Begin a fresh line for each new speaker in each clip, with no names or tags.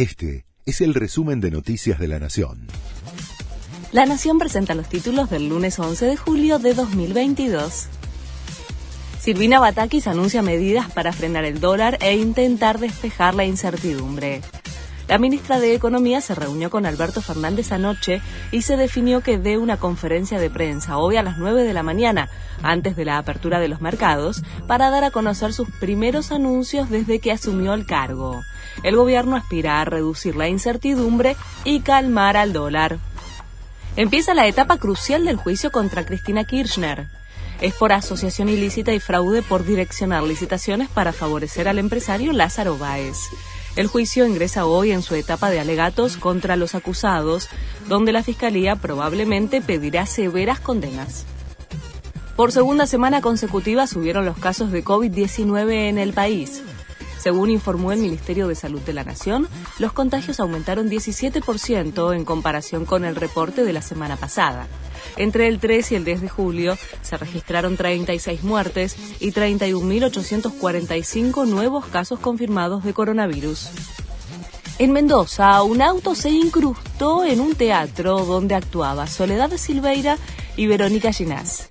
Este es el resumen de Noticias de la Nación.
La Nación presenta los títulos del lunes 11 de julio de 2022. Silvina Batakis anuncia medidas para frenar el dólar e intentar despejar la incertidumbre. La ministra de Economía se reunió con Alberto Fernández anoche y se definió que dé una conferencia de prensa hoy a las 9 de la mañana, antes de la apertura de los mercados, para dar a conocer sus primeros anuncios desde que asumió el cargo. El gobierno aspira a reducir la incertidumbre y calmar al dólar. Empieza la etapa crucial del juicio contra Cristina Kirchner. Es por asociación ilícita y fraude por direccionar licitaciones para favorecer al empresario Lázaro Báez. El juicio ingresa hoy en su etapa de alegatos contra los acusados, donde la Fiscalía probablemente pedirá severas condenas. Por segunda semana consecutiva subieron los casos de COVID-19 en el país. Según informó el Ministerio de Salud de la Nación, los contagios aumentaron 17% en comparación con el reporte de la semana pasada. Entre el 3 y el 10 de julio se registraron 36 muertes y 31.845 nuevos casos confirmados de coronavirus. En Mendoza, un auto se incrustó en un teatro donde actuaba Soledad Silveira y Verónica Ginás.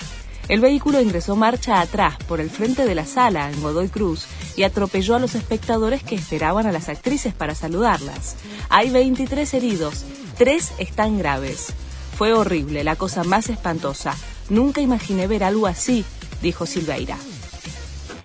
El vehículo ingresó marcha atrás por el frente de la sala en Godoy Cruz y atropelló a los espectadores que esperaban a las actrices para saludarlas. Hay 23 heridos, tres están graves. Fue horrible, la cosa más espantosa. Nunca imaginé ver algo así, dijo Silveira.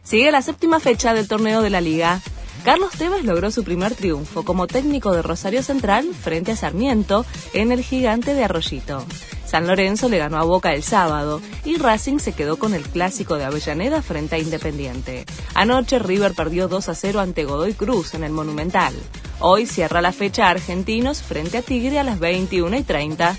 Sigue la séptima fecha del torneo de la liga. Carlos Tevez logró su primer triunfo como técnico de Rosario Central frente a Sarmiento en el gigante de Arroyito. San Lorenzo le ganó a Boca el sábado y Racing se quedó con el clásico de Avellaneda frente a Independiente. Anoche River perdió 2 a 0 ante Godoy Cruz en el Monumental. Hoy cierra la fecha Argentinos frente a Tigre a las 21 y 30.